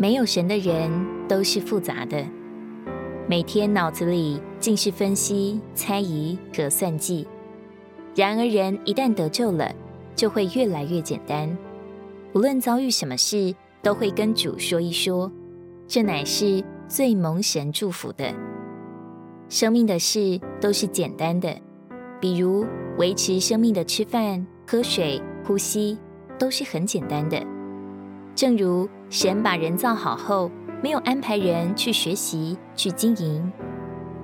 没有神的人都是复杂的，每天脑子里尽是分析、猜疑和算计。然而，人一旦得救了，就会越来越简单。无论遭遇什么事，都会跟主说一说，这乃是最蒙神祝福的。生命的事都是简单的，比如维持生命的吃饭、喝水、呼吸，都是很简单的。正如神把人造好后，没有安排人去学习、去经营。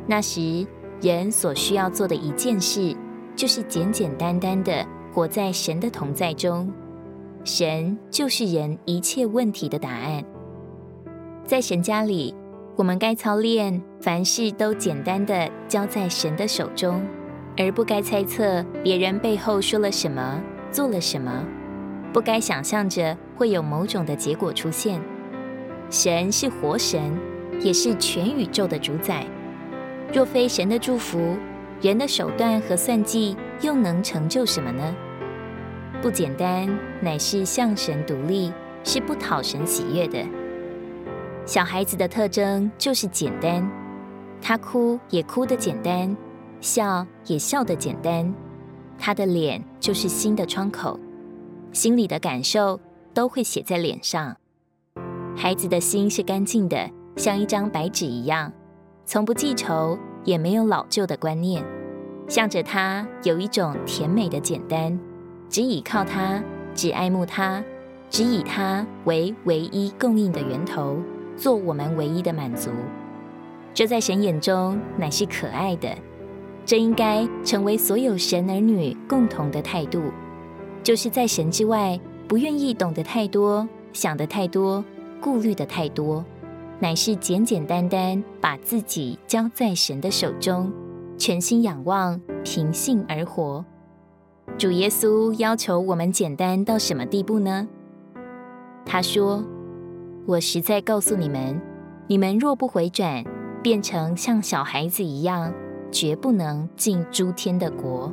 那时，人所需要做的一件事，就是简简单单的活在神的同在中。神就是人一切问题的答案。在神家里，我们该操练凡事都简单的交在神的手中，而不该猜测别人背后说了什么、做了什么。不该想象着会有某种的结果出现。神是活神，也是全宇宙的主宰。若非神的祝福，人的手段和算计又能成就什么呢？不简单，乃是向神独立，是不讨神喜悦的。小孩子的特征就是简单，他哭也哭得简单，笑也笑得简单，他的脸就是心的窗口。心里的感受都会写在脸上。孩子的心是干净的，像一张白纸一样，从不记仇，也没有老旧的观念。向着他有一种甜美的简单，只倚靠他，只爱慕他，只以他为唯一供应的源头，做我们唯一的满足。这在神眼中乃是可爱的，这应该成为所有神儿女共同的态度。就是在神之外，不愿意懂得太多，想得太多，顾虑的太多，乃是简简单单把自己交在神的手中，全心仰望，凭信而活。主耶稣要求我们简单到什么地步呢？他说：“我实在告诉你们，你们若不回转，变成像小孩子一样，绝不能进诸天的国。”